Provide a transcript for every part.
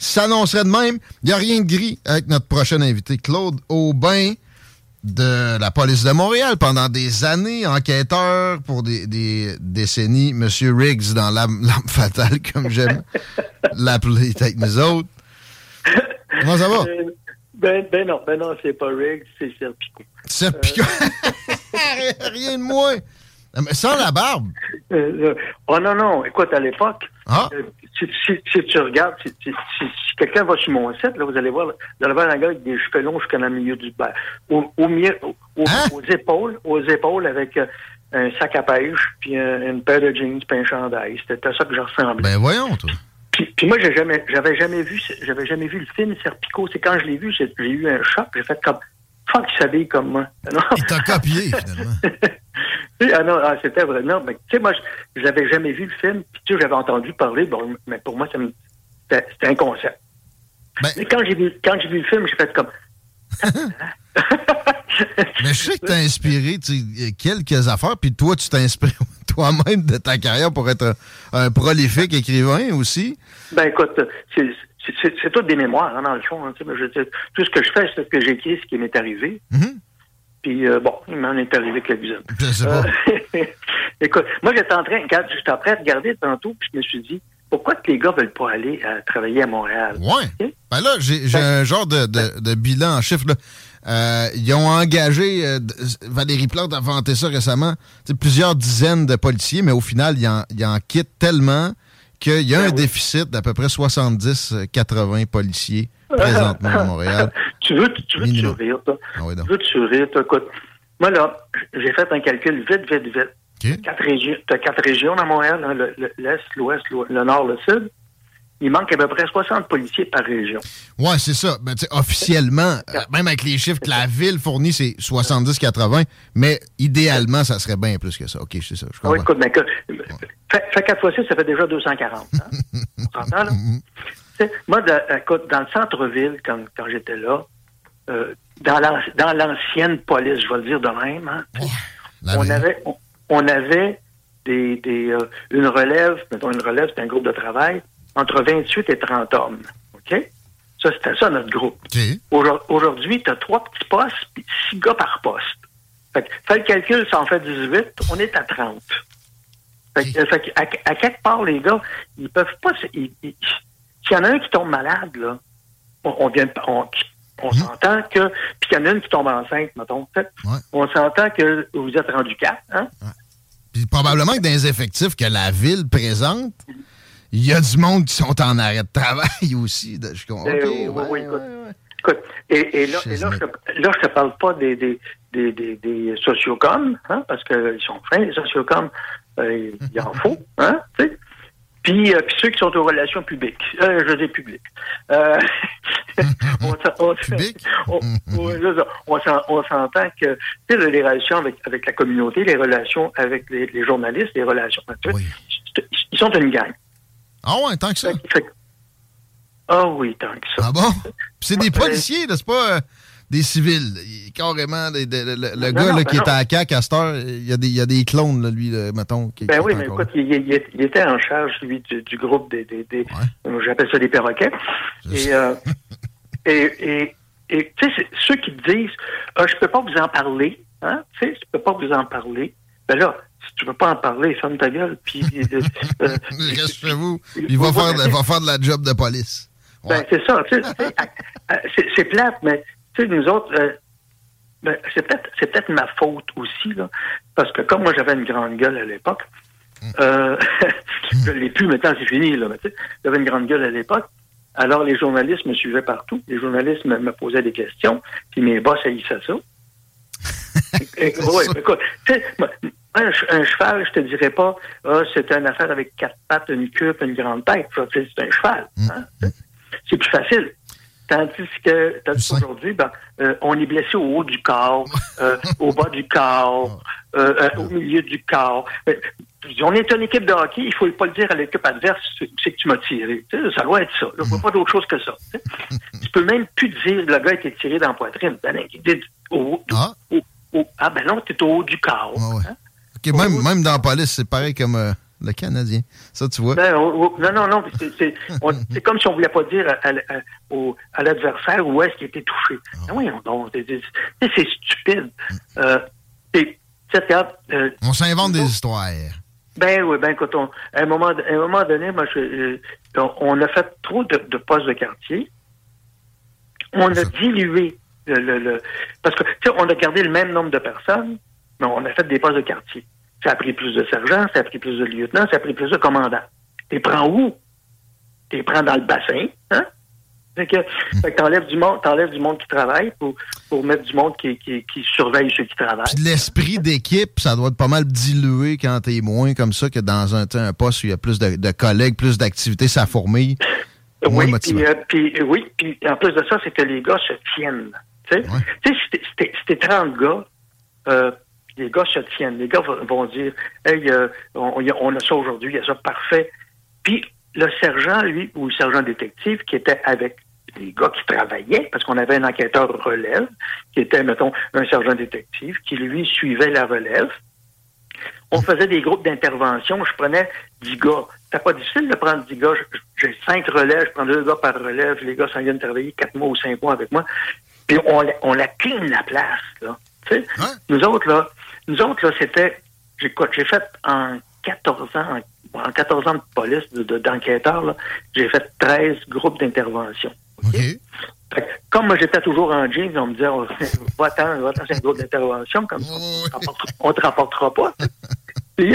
S'annoncerait de même. Il n'y a rien de gris avec notre prochain invité, Claude Aubin de la police de Montréal pendant des années, enquêteur pour des, des décennies, Monsieur Riggs dans l'âme fatale, comme j'aime l'appeler avec nous autres. Comment ça va? Ben, ben non, ben non, c'est pas Riggs, c'est Serpico. Serpico? Euh... rien de moins. Mais sans la barbe. Euh, oh non, non, écoute, à l'époque, ah. Si, si, si, tu regardes, si, si quelqu'un va sur mon site, là, vous allez voir, vous allez voir un gars avec des cheveux longs jusqu'à la milieu du au, au, au, hein? aux épaules, aux épaules avec euh, un sac à pêche, puis un, une paire de jeans, puis un chandail. C'était à ça que je ressemblais. Ben voyons, toi. Puis, puis moi, j'ai jamais, j'avais jamais vu, j'avais jamais vu le film Serpico. C'est quand je l'ai vu, j'ai eu un choc. J'ai fait comme, fuck, il s'habille comme moi. Non. Il t'a copié, finalement. ah non, ah, c'était vrai. Non, mais tu sais, moi, je n'avais jamais vu le film. Puis tu sais, j'avais entendu parler. Bon, mais pour moi, c'était un concept. Ben, mais quand j'ai vu, quand vu le film, j'ai fait comme. mais je sais que t'as inspiré quelques affaires, puis toi, tu t'inspires toi-même de ta carrière pour être un, un prolifique écrivain aussi. Ben écoute, c'est c'est toutes des mémoires, hein, dans le fond. Hein, je, tout ce que je fais, c'est ce que j'écris, ce qui m'est arrivé. Mm -hmm. Puis, euh, bon, il m'en est arrivé pas. Euh, écoute, moi, j'étais en train, quand j'étais en train de regarder tantôt, puis je me suis dit, pourquoi que les gars veulent pas aller euh, travailler à Montréal? Ouais. Okay? Ben là, j'ai un genre de, de, de, bilan en chiffres. Là. Euh, ils ont engagé, Valérie Plante a vanté ça récemment, plusieurs dizaines de policiers, mais au final, ils en, ils en quittent tellement qu'il y a ben un oui. déficit d'à peu près 70-80 policiers présentement à Montréal. tu veux, tu veux te sourire, toi? Ah oui, tu veux te sourire, toi? Écoute, moi, là, j'ai fait un calcul vite, vite, vite. Okay. Quatre régions, tu as quatre régions à Montréal, hein, l'Est, l'Ouest, le Nord, le Sud. Il manque à peu près 60 policiers par région. Oui, c'est ça. Ben, officiellement, euh, même avec les chiffres que la ville fournit, c'est 70-80, mais idéalement, ça serait bien plus que ça. OK, c'est ça. Je comprends. Oui, écoute, mais, fait, fait 4 fois 6, ça fait déjà 240. Hein? On s'entend, là? Moi, de, écoute, dans le centre-ville, quand, quand j'étais là, euh, dans l'ancienne police, je vais le dire de même, hein, on, avait, on, on, avait des, des, euh, une relève, mettons une relève, c'est un groupe de travail, entre 28 et 30 hommes. OK? Ça, c'était ça, notre groupe. Okay. Aujourd'hui, tu as trois petits postes, puis six gars par poste. Fait, fais le calcul, ça en fait 18, on est à 30. Fait, okay. fait à, à, quelque part, les gars, ils peuvent pas... Ils, ils, s'il y en a un qui tombe malade, là, on, on vient on, on s'entend que. Puis qu'il y en a une qui tombe enceinte, mettons. Ouais. On s'entend que vous êtes rendu quatre, hein? Ouais. Puis probablement que dans les effectifs que la ville présente, il y a du monde qui sont en arrêt de travail aussi. Je comprends. Okay, oui, oui, écoute. écoute et, et, là, et là, je là, je te parle pas des, des, des, des, des sociocoms, hein, parce qu'ils sont fins, les sociocoms, euh, il en faut, hein, tu sais. Puis, euh, puis ceux qui sont aux relations publiques, euh, je dis publiques. Euh, on, on, on, on s'entend que les relations avec, avec la communauté, les relations avec les, les journalistes, les relations. Oui. Ils sont une gang. Ah ouais, tant que ça. Ah oui, tant que ça. Ah bon? c'est des policiers, c'est pas euh, des civils. Il, carrément, des, des, le, gars non, là, ben qui non. est à CAC à cette heure, il y a des, il y a des clones, là, lui, là, mettons. Qui, ben qui oui, mais écoute, il, était en charge, lui, du, du groupe des. des, des ouais. J'appelle ça des perroquets. Et, euh, et, et, et tu sais, ceux qui disent ah, je peux pas vous en parler, hein, tu sais, je peux pas vous en parler, ben là, si tu veux pas en parler, ferme ta gueule. Puis, euh, euh reste chez vous. Il va, faire, va faire de la job de police. Ben, c'est ça. c'est plate, mais nous autres, euh, ben, c'est peut-être c'est peut-être ma faute aussi, là, parce que comme moi j'avais une grande gueule à l'époque, hum. euh, je l'ai plus maintenant, c'est fini, là, mais j'avais une grande gueule à l'époque. Alors les journalistes me suivaient partout. Les journalistes me, posaient des questions, puis mes boss haïssaient ça. oui, écoute, un, un, cheval, je te dirais pas, ah, c'est une affaire avec quatre pattes, une queue, une grande tête. C'est un cheval. Hein? Hum. C'est plus facile. Tandis que aujourd'hui, ben, euh, on est blessé au haut du corps, euh, au bas du corps, euh, au milieu du corps. on est une équipe de hockey, il ne faut pas le dire à l'équipe adverse, c'est que tu m'as tiré. ça doit être ça. Il ne faut pas d'autre chose que ça. tu peux même plus dire le gars a été tiré dans la poitrine. Ben, au, ah. ah ben non, tu es au haut du corps. Hein? même, même dans la police, c'est pareil comme le Canadien. Ça, tu vois? Ben, non, non, non. C'est comme si on ne voulait pas dire à, l'adversaire où est-ce qu'il était touché. Ah. oui, c'est stupide. Euh, euh, on s'invente des histoires. Ben oui, ben écoute, à, un moment, à un moment donné, moi, on a fait trop de, postes de quartier. On a dilué le, parce que tu sais, on a gardé le même nombre de personnes, mais on a fait des postes de quartier. Ça a pris plus de sergents, ça a pris plus de lieutenants, ça a pris plus de commandants. T'es prends où? T'es prends dans le bassin, hein? Fait que, hmm. fait que t'enlèves du monde, t'enlèves du monde qui travaille pour, pour mettre du monde qui, qui, qui surveille ceux qui travaillent. l'esprit d'équipe, ça doit être pas mal dilué quand t'es moins comme ça que dans un, un poste où il y a plus de, collègues, plus d'activités, ça fourmille. Oui, puis, euh, puis, oui, puis en plus de ça, c'est que les gars se tiennent. Tu sais, si t'es 30 gars, euh, les gars se tiennent. Les gars vont dire Hey, euh, on, a ça aujourd'hui, il y a ça parfait. Puis le sergent, lui, ou le sergent détective, qui était avec les gars qui travaillaient, parce qu'on avait un enquêteur relève, qui était, mettons, un sergent détective, qui lui suivait la relève. On faisait des groupes d'intervention. Je prenais 10 gars. C'était pas difficile de prendre 10 gars. J'ai cinq relèves, je prends deux gars par relève. Les gars s'en viennent travailler quatre mois ou cinq mois avec moi. Puis on, on la clean la place, là. Nous autres, là, nous autres, là, c'était. J'ai fait en 14 ans, en, 14 ans de police, d'enquêteur, de, j'ai fait 13 groupes d'intervention. Comme moi, j'étais toujours en jeans, on me disait, oh, va-t'en, va-t'en, c'est un groupe d'intervention, comme ça, on ne te rapportera pas.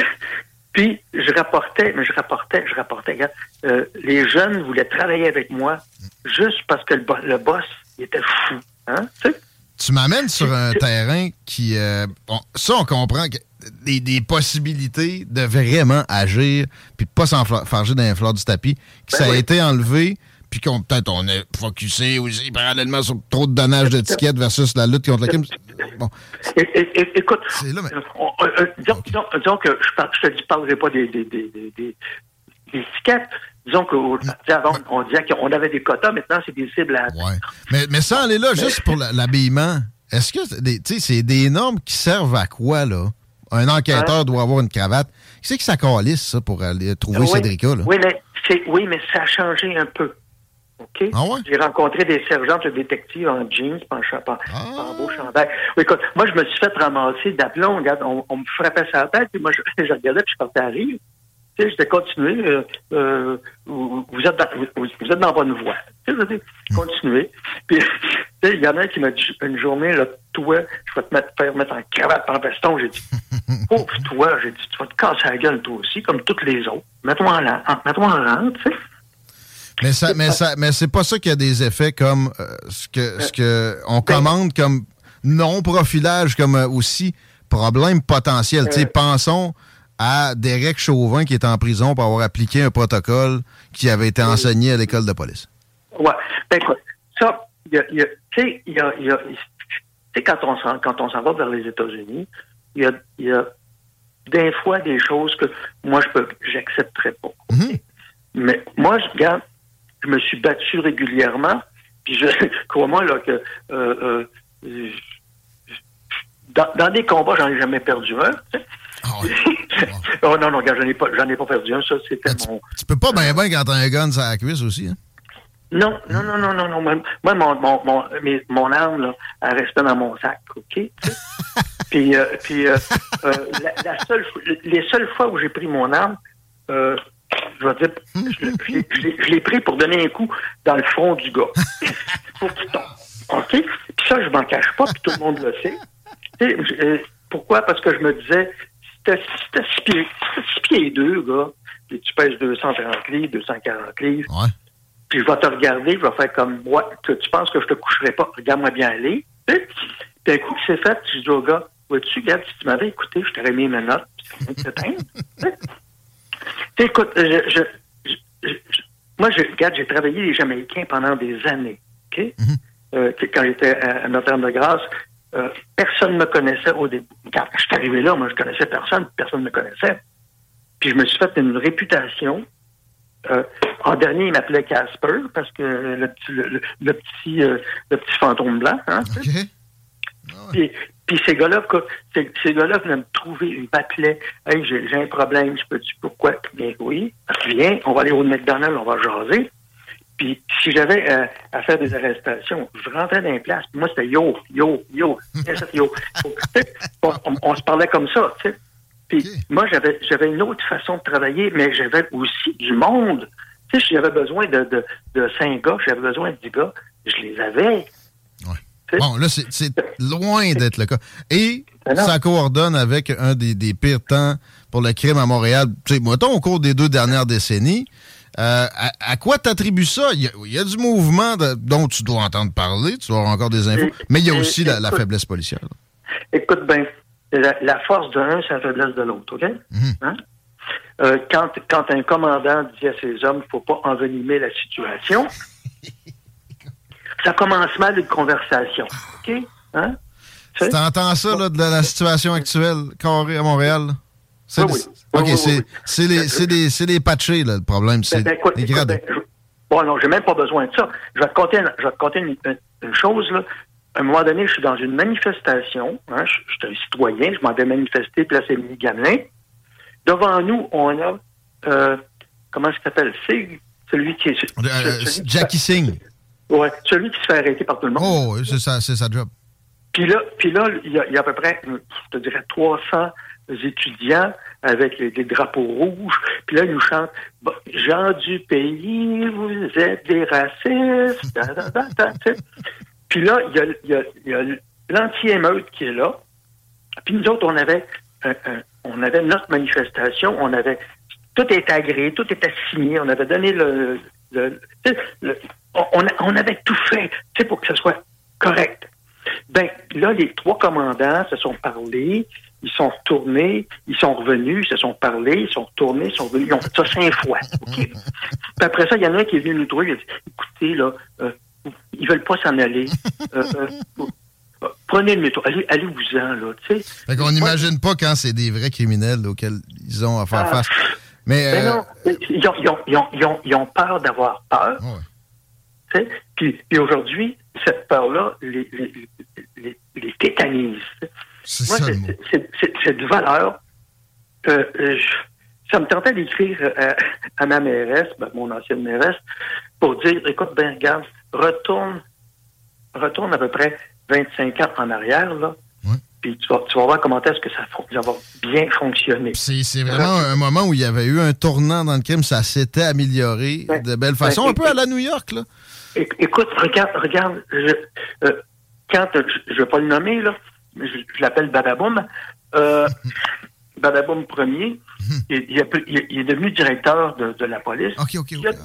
puis, je rapportais, mais je rapportais, je rapportais, regarde, euh, les jeunes voulaient travailler avec moi juste parce que le, boss, il était fou. Hein, tu sais? Tu m'amènes sur un terrain qui. Euh, ça, on comprend que des, possibilités de vraiment agir, puis de pas s'enfarger dans les fleurs du tapis, que ben ça a été enlevé, puis qu'on peut-être on est focusé aussi parallèlement sur trop de donnage d'étiquettes versus la lutte contre la crime. Bon. écoute, là, mais... Euh, euh, disons, que je ne te parlerai pas des, des, des, des étiquettes, Disons qu'avant, on disait qu'on avait des quotas, maintenant, c'est des cibles à. Ouais. Mais, mais ça, est là, juste pour l'habillement, est-ce que c'est des normes qui servent à quoi, là? Un enquêteur doit avoir une cravate. Qui c'est que ça calisse, ça, pour aller trouver oui, Cédrica, là? Oui mais, oui, mais ça a changé un peu. OK? Ah ouais? J'ai rencontré des sergents de détectives en jeans, en, en, ah. en beau chandail. Oui, écoute, moi, je me suis fait ramasser d'aplomb. Regarde, on, on, me frappait sur la tête, puis moi, je, je regardais, puis je partais à rire tu sais, continué, euh, euh, vous, êtes dans, vous, êtes dans la bonne voie. Tu sais. Puis, tu sais, il y en a un qui m'a dit une journée, là, toi, je vais te mettre, faire mettre en cravate, en veston. J'ai dit, pauvre toi, j'ai dit, tu vas te casser la gueule, toi aussi, comme toutes les autres. Mets-toi en rang, mets-toi en rang, tu sais. Mais ça, mais ça, mais c'est pas ça qui a des effets comme euh, ce que ce que on ben commande comme non profilage comme aussi problème potentiel. tu sais, pensons à Derek Chauvin qui est en prison pour avoir appliqué un protocole qui avait été enseigné à l'école de police. Oui. Ben, ça, tu sais, il y a, y a quand on s'en, quand on s'en va vers les États-Unis, il y a, y a des fois des choses que moi je peux pas. Mm-hmm. Mais moi, je regarde, je me suis battu régulièrement, puis je crois-moi là que euh, euh, dans, dans, des combats, j'en ai jamais perdu un. oh non, non, regarde, j'en ai, pas, ai pas perdu un. Ça, c'était mon. Tu peux pas bien, bien quand t'as un gun sur la cuisse aussi, hein? Non, non, non, non, non, non. Moi, mon, mon, mon, mon arme, là, elle restait dans mon sac, OK? puis, euh, puis euh, euh, la, seule, les seules fois où j'ai pris mon arme, je vais dire, je, l'ai pris pour donner un coup dans le front du gars. pour qu'il tombe. OK? Puis ça, je m'en cache pas, puis tout le monde le sait. Pourquoi? Parce que je me disais, t'as six pieds, six pieds deux, gars, puis tu pèses 230 livres, 240 livres, ouais. puis je vais te regarder, je vais faire comme moi, tu, tu penses que je te coucherai pas, regarde-moi bien aller. Puis un coup que c'est fait, je dis au gars, vois-tu, regarde, si tu m'avais écouté, je t'aurais mis mes notes, puis ça Écoute, je, je, moi, je, regarde, j'ai travaillé les Jamaïcains pendant des années. OK? Mm-hmm. Euh, quand j'étais à Notre-Dame-de-Grâce, euh, personne ne me connaissait au début. Quand je suis arrivé là, moi, je connaissais personne, personne ne me connaissait. Puis je me suis fait une réputation. Euh, en dernier, il m'appelait Casper parce que le petit, le, petit, le petit fantôme blanc. Hein, ah puis, ces gars-là, ces, ces gars-là venaient me trouver, ils m'appelaient. Hey, j'ai, un problème, je peux dire pourquoi? Bien oui, viens, on va aller au McDonald's, on va jaser. Puis si j'avais euh, à faire des arrestations, je rentrais dans les places. Puis moi, c'était yo, yo, yo, yo. on, on, se parlait comme ça, tu sais. Puis moi, j'avais j'avais une autre façon de travailler, mais j'avais aussi du monde. Tu sais, j'avais besoin de, de, de cinq gars, j'avais besoin de dix gars, je les avais. Bon, là, c'est loin d'être le cas. Et ben ça coordonne avec un des, des, pires temps pour le crime à Montréal. Tu sais, mettons, au cours des deux dernières décennies. Euh, à, quoi t'attribues ça? Il y, a, du mouvement dont tu dois entendre parler, tu dois avoir encore des infos, mais il y a aussi la, faiblesse policière. Écoute bien, la, force de l'un, c'est la faiblesse de l'autre, OK? Mhm. Hein? Euh, quand, quand un commandant dit à ses hommes, il ne faut pas envenimer la situation, ça commence mal une conversation. OK? Hein? Tu entends ça là, de la situation actuelle, carré à Montréal? C'est oui, OK, c'est les, les patchés, là, le problème. C'est ben, ben, les. Ben, bon, non, j'ai même pas besoin de ça. Je vais te conter, je vais te conter une, chose. Là. À un moment donné, je suis dans une manifestation. Hein, je, suis un citoyen. Je m'en vais manifester, place Émilie Gamelin. Devant nous, on a... Euh, comment ça s'appelle? C'est celui qui est... Euh, Jackie Singh. Oui, celui qui se fait arrêter par tout le monde. Oh, c'est ça, c'est sa job. Puis là, puis là, il y, a, à peu près, je te dirais, 300 étudiants avec des drapeaux rouges. Puis là, ils nous chantent Gens du pays, vous êtes des racistes. puis là, il y a, y a l'anti-émeute qui est là. Puis nous autres, on avait, on avait notre manifestation, on avait tout était agréé, tout était signé, on avait donné le, on, avait tout fait pour que ce soit correct. Ben là, les trois commandants se sont parlés, ils sont retournés, ils sont revenus, ils se sont parlés, ils sont retournés, ils sont revenus, ils ont fait ça cinq fois. Puis après ça, il y en a un qui est venu nous trouver, il a dit écoutez, là, euh, ils veulent pas s'en aller. Euh, euh, prenez le métro, allez, allez-vous-en, là, tu sais. Fait qu'on n'imagine pas quand c'est des vrais criminels auxquels ils ont à faire ah. face. Mais, non, ils ont, ils, ont, ils, ont, peur d'avoir peur. Puis, aujourd'hui, cette peur-là les, les, les, tétanise. Moi, c'est de valeur. Euh, ça me tentait d'écrire euh, à, ma mairesse, ben, mon ancienne mairesse, pour dire, écoute, ben regarde, retourne, retourne à peu près 25 ans en arrière, là, puis tu vas, tu vas, voir comment est-ce que ça, ça, va bien fonctionner. C'est vraiment un moment où il y avait eu un tournant dans le crime, ça s'était amélioré de belle façon, un peu à la New York, là. Écoute, regarde, regarde, je, euh, quand, je ne vais pas le nommer, là, je, l'appelle Badaboum, euh, Badaboum premier, il, il, est devenu directeur de, de la police. OK, OK, OK.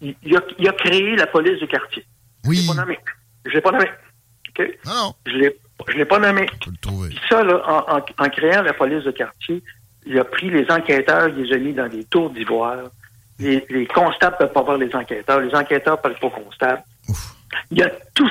Il, a, il, a, créé la police du quartier. Oui. Je ne l'ai pas nommé. Je l'ai pas nommé. Non, non. Je ne l'ai pas nommé. le trouver. ça, là, en, en, en, créant la police de quartier, il a pris les enquêteurs, il les a mis dans des tours d'ivoire les, les constables peuvent pas voir les enquêteurs, les enquêteurs peuvent pas constables. Il y a tout.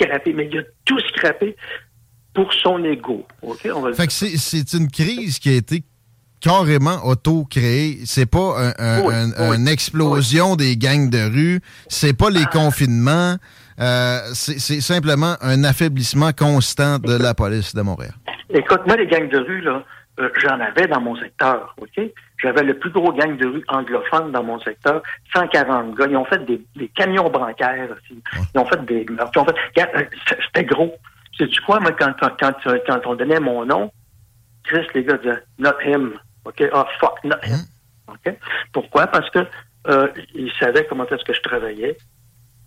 Scrappé, mais il a tout scrappé pour son ego. OK? On va Fait que c'est- une crise qui a été carrément auto-créée. C'est pas un- un- Oui, un- oui, une explosion des gangs de rue. C'est pas Ah. les confinements. Euh, c'est c'est simplement un affaiblissement constant de la police de Montréal. Écoute, moi, les gangs de rue, là, euh, j'en avais dans mon secteur, OK? J'avais le plus gros gang de rue anglophone dans mon secteur, 140 gars. Ils ont fait des, des camions bancaires aussi. Ils ont fait des ont fait... Euh, C'était gros. Sais-tu quoi, moi, quand, quand, quand, euh, quand on donnait mon nom, Chris, les gars disaient « not him ». OK? Ah, fuck, not him. OK? Pourquoi? Parce que euh, ils savaient comment est-ce que je travaillais.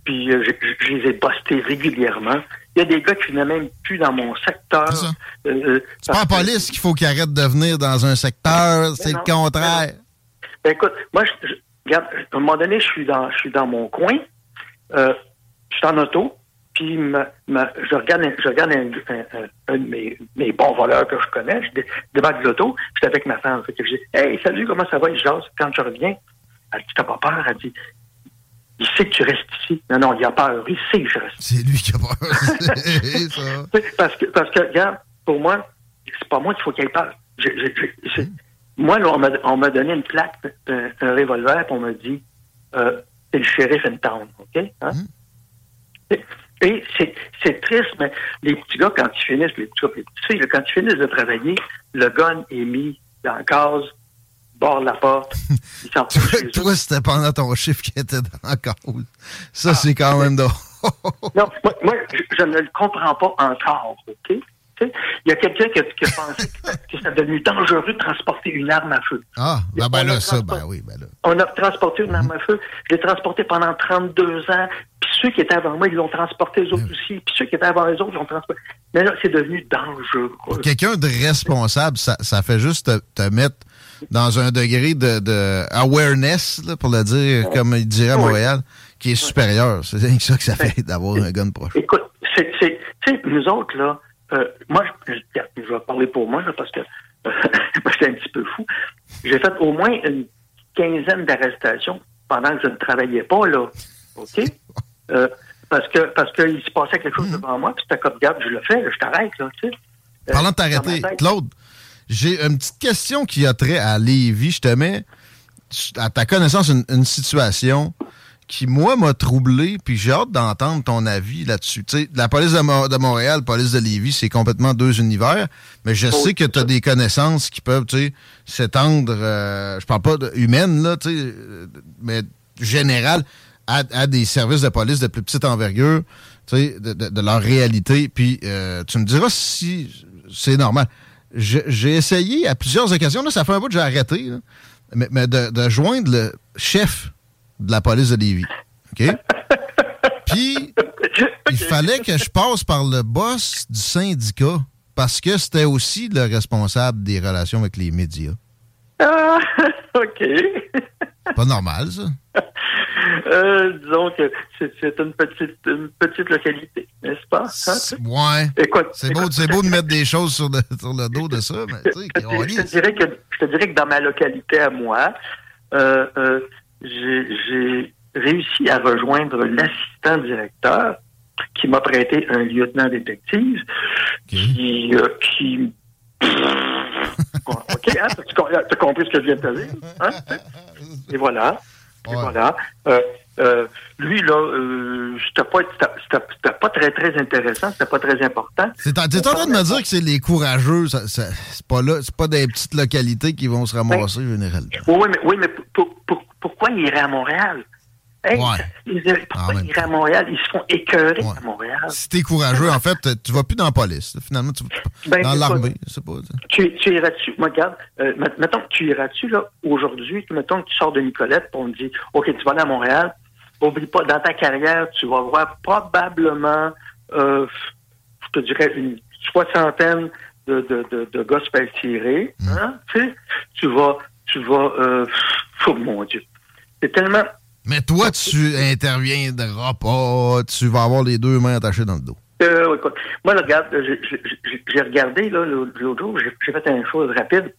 Puis euh, je les ai bustés régulièrement. Il y a des gars qui venaient même plus dans mon secteur. C'est. Euh, euh, pas la police qu'il faut qu'il arrête de venir dans un secteur. C'est le contraire. Ben, écoute, moi, je, je- regarde, à un moment donné, je suis dans, je suis dans mon coin, euh, je suis en auto, puis je regarde, un- je regarde un, un- un- un de mes, mes bons voleurs que je connais, je dé- débarque de l'auto, j'étais avec ma femme, fait que je dis, hey, salut, comment ça va? Il jase. Quand je reviens, elle dit, t'as pas peur? Elle dit, il sait que tu restes ici. Non, non, il a peur. Il sait que je reste C'est lui qui a peur. Ça. Parce que, parce que, regarde, pour moi, c'est pas moi qu'il faut qu'il ait peur. Je- je- je- c'est- Moi, là, on m'a- on m'a donné une plaque, un, un revolver, puis on m'a dit, euh, c'est le shérif in town, OK? Hein? Et, et c'est c'est triste, mais les petits gars, quand ils finissent, les petits gars, les petites filles, quand ils finissent de travailler, le gun est mis dans la case, bord de la porte, ils s'en Toi, c'était pendant ton chiffre qui était dans la cause. Ça, c'est quand même drôle. Non, moi, moi, je, je ne le comprends pas encore, OK? Il y a quelqu'un qui, a- qui a pensé que, que c'est devenu dangereux de transporter une arme à feu. Ah, ben, ben là, ça, ben oui, ben là. On a transporté une arme à feu. Je l'ai transporté pendant 32 ans. Puis ceux qui étaient avant moi, ils l'ont transporté les autres aussi. Puis ceux qui étaient avant les autres, ils l'ont transporté. Mais là, c'est devenu dangereux. Quelqu'un de responsable, ça, ça fait juste te, te mettre dans un degré de, de awareness, là, pour le dire, comme il dirait à. Montréal, qui est supérieur. C'est ça que ça fait d'avoir un gun proche. Écoute, c'est, c'est, tu sais, nous autres, là, euh, moi, je, je- je vais parler pour moi, là, parce que euh, moi, j'étais un petit peu fou. J'ai fait au moins une quinzaine d'arrestations pendant que je ne travaillais pas, là. OK? Euh, parce que parce qu'il se passait quelque chose devant moi, puis c'était comme, regarde, je le fais, là, je t'arrête, là, tu sais. Euh, Parlant de t'arrêter. Claude, j'ai une petite question qui a trait à Lévis. Je te mets, à ta connaissance, une, une situation qui, moi, m'a troublé, puis j'ai hâte d'entendre ton avis là-dessus. Tu sais, la police de, Mo- de Montréal, la police de Lévis, c'est complètement deux univers, mais je sais que tu as des connaissances qui peuvent, tu sais, s'étendre, euh, je parle pas de humaines, là, tu sais, mais générales, à, à des services de police de plus petite envergure, tu sais, de, de- de leur réalité, puis euh, tu me diras si c'est normal. J'ai essayé à plusieurs occasions, là, ça fait un bout que j'ai arrêté, là, mais, mais de, de joindre le chef de la police de Lévis. OK? Puis, il fallait que je passe par le boss du syndicat parce que c'était aussi le responsable des relations avec les médias. Ah, OK. Pas normal, ça. Euh, disons que c'est, une petite une petite localité, n'est-ce pas? Hein? Ouais. Écoute, C'est beau, écoute, beau de mettre des choses sur le, sur le dos de ça, mais tu sais, je, te, dirais que je te dirais que dans ma localité à moi, euh, euh, j'ai réussi à rejoindre l'assistant directeur qui m'a prêté un lieutenant détective qui euh, qui OK, hein, tu as compris ce que je viens de te dire? Hein? Et voilà. Voilà. Euh, euh, lui, là, euh, c'était pas, pas très, très intéressant, c'était pas très important. C'est en, train de me dire que c'est les courageux, ça, ça- c'est pas là, c'est pas des petites localités qui vont se ramasser généralement. Oui, mais, oui, mais pour- pour- pour- pourquoi il irait à Montréal? Hey, ils, pourquoi ils iraient à Montréal? Ils se font écœurer à Montréal. Si t'es courageux, en fait, tu vas plus dans la police. Finalement, tu vas ben, dans l'armée. Pas... Tu, tu irais-tu, regarde, euh, mettons que tu irais-tu, là, aujourd'hui, mettons que tu sors de Nicolette, et on te dit, OK, tu vas aller à Montréal, oublie pas, dans ta carrière, tu vas voir probablement, euh, je te dirais, une soixantaine de, de, de, de gospel tirés. Mm. Hein, tu, sais, tu vas, tu vas, euh, oh mon Dieu. C'est tellement. Mais toi, tu interviendras pas, tu vas avoir les deux mains attachées dans le dos. Euh, écoute, moi, regarde, j'ai regardé, là, l'autre jour, j'ai fait une chose rapide.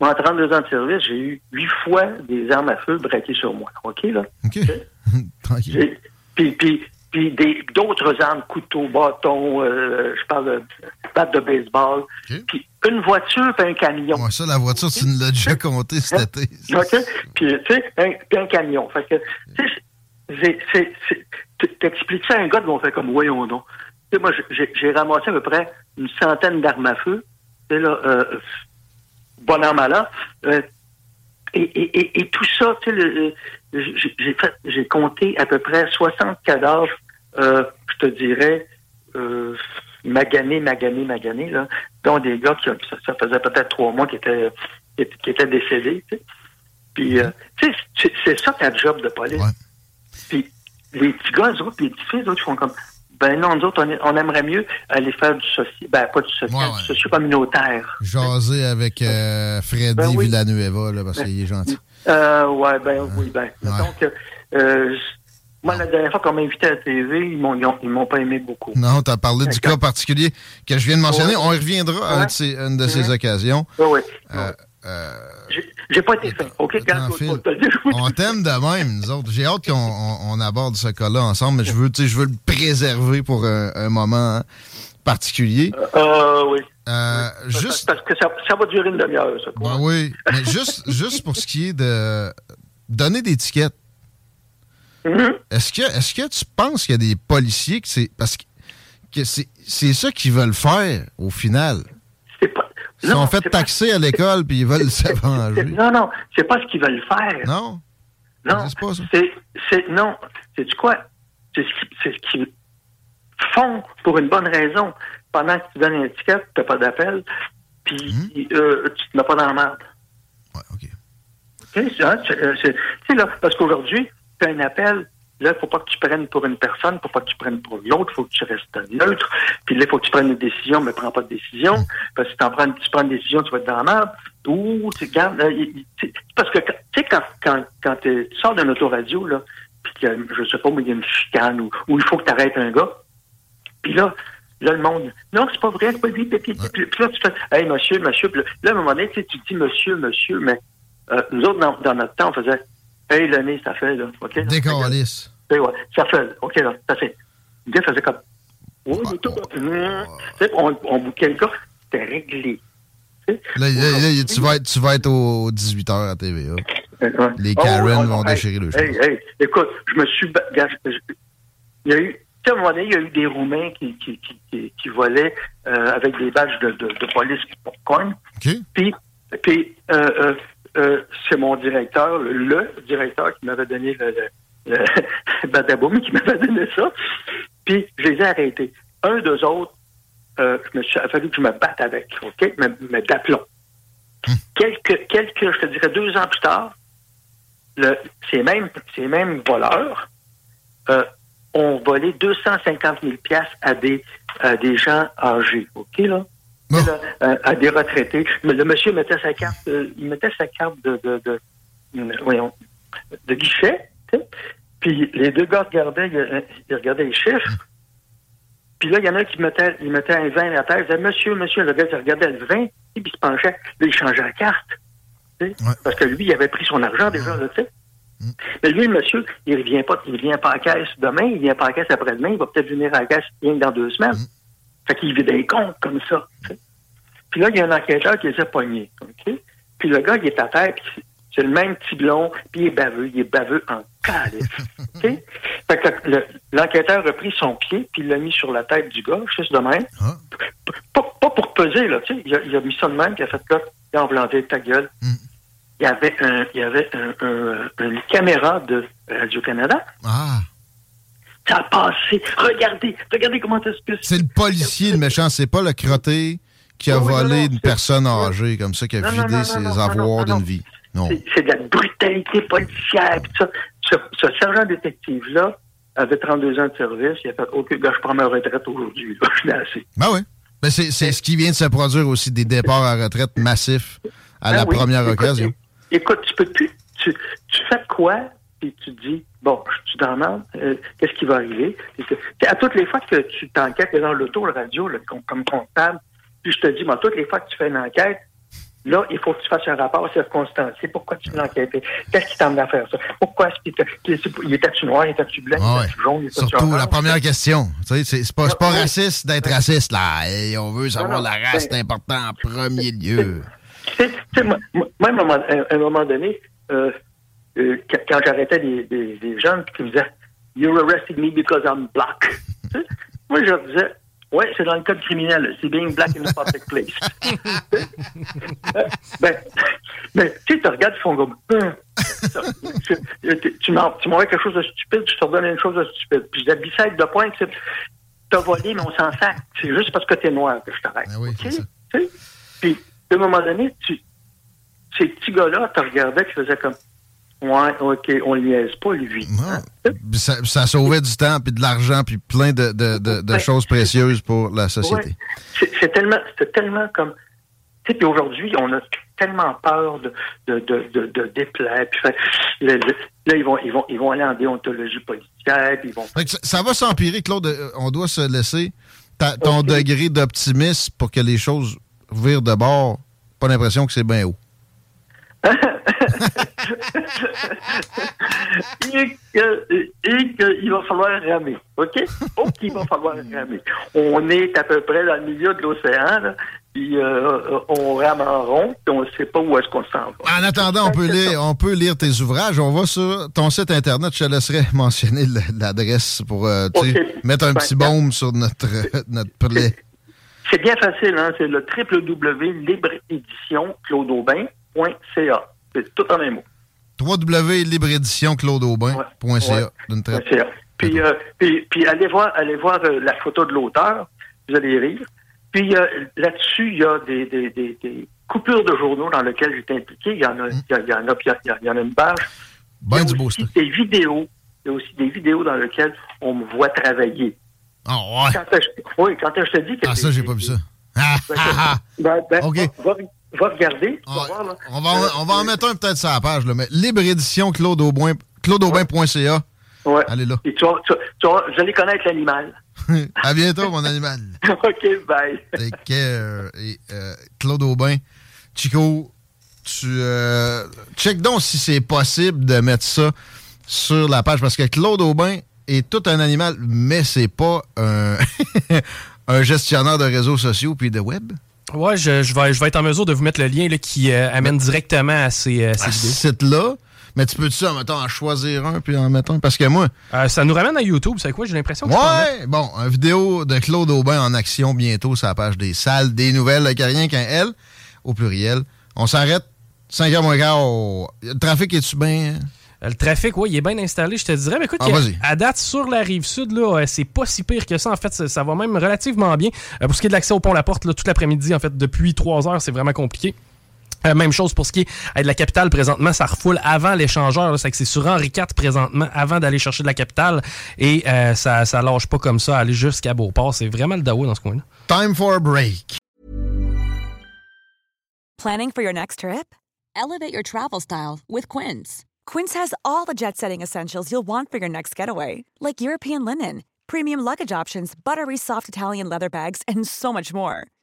Moi, en 32 ans de service, j'ai eu huit fois des armes à feu braquées sur moi. OK, là? OK. Tranquille. Puis, puis, puis d'autres armes, couteaux, bâtons, euh, je parle de batte de baseball, puis une voiture puis un camion. Ouais, ça, la voiture, tu nous l'as déjà compté cet été. OK? Puis, tu sais, un, un, camion. Fait que, tu sais, t'expliques ça à un gars, on fait comme, voyons donc. Tu sais, moi, j'ai ramassé à peu près une centaine d'armes à feu. Tu sais, là, euh, bon an, mal euh, et, et, et, tout ça, tu sais, j'ai fait, j'ai compté à peu près 60 cadavres, euh, je te dirais, euh, maganés, maganés, maganés, là, dont des gars qui, ça, faisait peut-être trois mois qui étaient, qui, étaient décédés, tu sais. Puis, euh, tu sais, c'est ça ta job de police. Puis, les petits gars, eux autres, les petits filles, eux autres, font comme, ben non, nous autres, on, aimerait mieux aller faire du social, ben pas du social, du socio-communautaire. Jaser avec euh, Freddy ben Villanueva, là, parce ben, qu'il est gentil. Euh, ouais, ben oui, ben. Donc, euh, moi, la dernière fois qu'on m'a invité à la TV, ils m'ont, ils m'ont pas aimé beaucoup. Non, tu as parlé du cas particulier que je viens de mentionner. On y reviendra à une de ces occasions. Oui, oui. Euh, euh, j'ai pas été fin. OK, quand on t'aime de même, nous autres. J'ai hâte qu'on aborde ce cas-là ensemble, mais je veux, je veux le préserver pour un, moment hein, particulier. Euh, oui. Euh, juste... Parce que ça, ça, va durer une demi-heure, ça. Ben oui, mais juste, juste pour ce qui est de donner des tickets. Mm-hmm. Est-ce que, est que tu penses qu'il y a des policiers que c'est. Parce que c'est ça qu'ils veulent faire au final? Pas, ils sont fait taxer à l'école puis ils veulent s'avenger. Non, non, c'est pas ce qu'ils veulent faire. Non? Non. C'est non. C'est du quoi? C'est ce qu'ils font pour une bonne raison. Pendant que tu donnes un ticket, tu n'as pas d'appel, puis mm-hmm. euh, tu ne mets pas dans la merde. Ouais, OK. c'est là, parce qu'aujourd'hui, un appel, Là, il ne faut pas que tu prennes pour une personne, faut pas que tu prennes pour l'autre, il faut que tu restes neutre. Puis là, il faut que tu prennes une décision, mais prends pas de décision. Parce que si prends, tu prends une décision, tu vas être dans la merde. Ou tu gardes. Parce que tu sais, quand, quand, quand tu sors d'un autoradio, là, puis que je sais pas, mais il y a une chicane ou, ou il faut que tu arrêtes un gars. Puis là, là, le monde, non, c'est pas vrai, c'est pas lui. Puis, là, tu fais, hey, monsieur, monsieur. Puis là, à un moment donné, tu dis monsieur, monsieur, mais euh, nous autres, dans, notre temps, on faisait, hey, l'année, ça fait, là. OK? Décalisse ouais, ça fait, OK, là, ça fait. Le gars faisait comme, oh, mais tout, on, on bouquait le gars, c'était réglé. Là, là, là, tu, vas être, tu vas être aux 18h à TVA. Ouais. Les Karen oh, vont déchirer le hey, hey, écoute, je me suis... Il y a eu... À un moment donné, il y a eu des Roumains qui, qui, qui, qui volaient euh, avec des badges de, de, de police popcorn. Okay. Puis, puis euh, euh, euh, c'est mon directeur, le, le directeur qui m'avait donné le, le Badaboum qui m'avait donné ça. Puis je les ai arrêtés. Un, deux autres, euh, je me suis, il a fallu que je me batte avec, OK? Mais, mais d'aplomb. Hum. Quelques, quelques, je te dirais deux ans plus tard, le, ces, mêmes, ces mêmes voleurs euh, ont volé 250 000 à des, à des gens âgés, OK, là? Là à, des retraités. Mais le monsieur mettait sa carte, euh, il mettait sa carte de, de, de, voyons, de guichet, puis les deux gars regardaient, ils regardaient les chiffres. Puis là, il y en a un qui mettait, il mettait un 20 à terre. Il disait, monsieur, monsieur, le gars, il regardait le 20, puis il se penchait. Là, il changeait la carte. Parce que lui, il avait pris son argent déjà, tu sais. Mm. Mais lui, le monsieur, il revient pas, il vient pas à la caisse demain, il vient pas à la caisse après-demain, il va peut-être venir à la caisse bien dans deux semaines. Mm. Fait qu'il vit des comptes comme ça. Puis là, il y a un enquêteur qui les a pognés. Puis le gars, il est à terre, puis c'est le même petit blond, puis il est baveux. Il est baveux en calice. Fait que l'enquêteur a pris son pied, puis il l'a mis sur la tête du gars, juste de même. Ah. Pas, pour peser, là, tu sais. Il, a mis ça de même, puis il a fait là, il a emblanté ta gueule. Mm. il y avait, un, il y avait une caméra de Radio-Canada. Ah. Ça a passé. Regardez, regardez comment est-ce que c'est. le policier, le méchant. C'est pas le crotté qui a volé une personne âgée comme ça, qui a vidé ses avoirs d'une vie. Non. C'est de la brutalité policière. Ça. Ce, ce sergent détective-là avait 32 ans de service. Il a fait OK, gars, je prends ma retraite aujourd'hui. Je suis assez. Ben oui. Ben c'est ce qui vient de se produire aussi, des départs à retraite massifs à ben la première occasion. Écoute, tu peux plus. Tu, tu fais quoi? Puis tu dis, bon, je suis dans euh, qu'est-ce qui va arriver? à toutes les fois que tu t'enquêtes dans l'auto, le radio, comme comptable, puis je te dis, moi, toutes les fois que tu fais une enquête, là, il faut que tu fasses un rapport circonstancié. Pourquoi tu l'as enquêté? Qu'est-ce qui t'emmène à faire ça? Pourquoi est-ce qu'il était-tu noir, il était-tu blanc, il était-tu jaune, il était Surtout la première question. Tu sais, c'est pas, pas raciste d'être raciste, là. Et on veut savoir la race, c'est important en premier lieu. Tu sais, moi, à un moment donné, euh, quand j'arrêtais des, des, des, jeunes qui me disaient You're arresting me because I'm black. moi, je leur disais oui, c'est dans le code criminel. C'est being black in a public place. ben, ben, tu sais, tu regardes, ils font comme. Hein? tu, tu m'envoies quelque chose de stupide, je te redonne une chose de stupide. Puis dis, beside de point, c'est t'as volé, mais on s'en sert. C'est juste parce que t'es noir que je t'arrête. Ben oui, Puis, à un moment donné, tu, ces petits gars-là, tu regardais, qui faisaient comme. Ouais, OK, on liaise pas, lui. Ça, ça, sauvait du temps, puis de l'argent, puis plein de, de, de, de choses précieuses pour la société. C'est tellement, tellement comme... Tu sais, puis aujourd'hui, on a tellement peur de, de, de, de, déplaire. Puis, là, ils vont, ils, vont, ils vont aller en déontologie policière, puis ils vont... Ça, va s'empirer, Claude. Euh, on doit se laisser ton degré d'optimisme pour que les choses virent de bord. Pas l'impression que c'est bien haut. et qu'il va falloir ramer. OK? OK, il va falloir ramer. On est à peu près dans le milieu de l'océan, puis euh, on rame en rond, puis on ne sait pas où est-ce qu'on s'en va. En attendant, on peut, lire, on peut lire tes ouvrages. On va sur ton site Internet. Je te laisserai mentionner l'adresse pour euh, mettre un petit baume sur notre, notre plaie. C'est bien facile, hein? c'est le www.libreédition Claude Aubin .ca. C'est tout en un mot. www.libreéditionclaudeaubin.ca. Puis, euh, puis, puis, allez voir, allez voir euh, la photo de l'auteur, vous allez rire. Puis euh, là-dessus, il y a des, des, des, des, coupures de journaux dans lesquelles j'étais impliqué. Il y en a, il y, en a, il y en a une page. Ben il y a aussi des vidéos. Il y a aussi des vidéos dans lesquelles on me voit travailler. Ah oh, ouais. Quand oui, quand je te dis que. Ah, ça, j'ai pas vu ça. Ah, ben, ah, ah. Ben, OK va regarder. on, va, on va en mettre un peut-être sur la page, là, mais libre édition Claude. Ouais. Allez là. Et tu vas, tu, tu vas, vous allez connaître l'animal. à bientôt, mon animal. OK, bye. Take care. Et, euh, Claude Aubin, Chico, tu euh, check donc si c'est possible de mettre ça sur la page parce que Claude Aubin est tout un animal, mais c'est pas un, un gestionnaire de réseaux sociaux puis de web. Ouais, je, je, vais, je vais être en mesure de vous mettre le lien là, qui euh, amène directement à ces, euh, ces à ce site-là. Mais tu peux-tu, en mettant, en choisir un, puis en mettant... Parce que moi... Euh, ça nous ramène à YouTube, c'est quoi? J'ai l'impression que Ouais! Bon, une vidéo de Claude Aubin en action bientôt sur la page des salles des nouvelles, avec rien qu'un L, au pluriel. On s'arrête, 5 h moins quart. Le trafic est-tu bien... Hein? Euh, le trafic, oui, il est bien installé, je te dirais. Mais écoute, ah, à date, sur la rive sud, là, euh, c'est pas si pire que ça. En fait, ça, va même relativement bien. Euh, pour ce qui est de l'accès au pont La Porte, là, toute l'après-midi, en fait, depuis 3 heures, c'est vraiment compliqué. Même chose pour ce qui est de la capitale présentement, ça refoule avant l'échangeur. C'est que c'est sur Henri IV présentement, avant d'aller chercher de la capitale. Et ça, ça lâche pas comme ça, aller jusqu'à Beauport. C'est vraiment le dawa dans ce coin-là. Time for a break. Planning for your next trip? Elevate your travel style with Quince. Quince has all the jet setting essentials you'll want for your next getaway, like European linen, premium luggage options, buttery soft Italian leather bags, and so much more.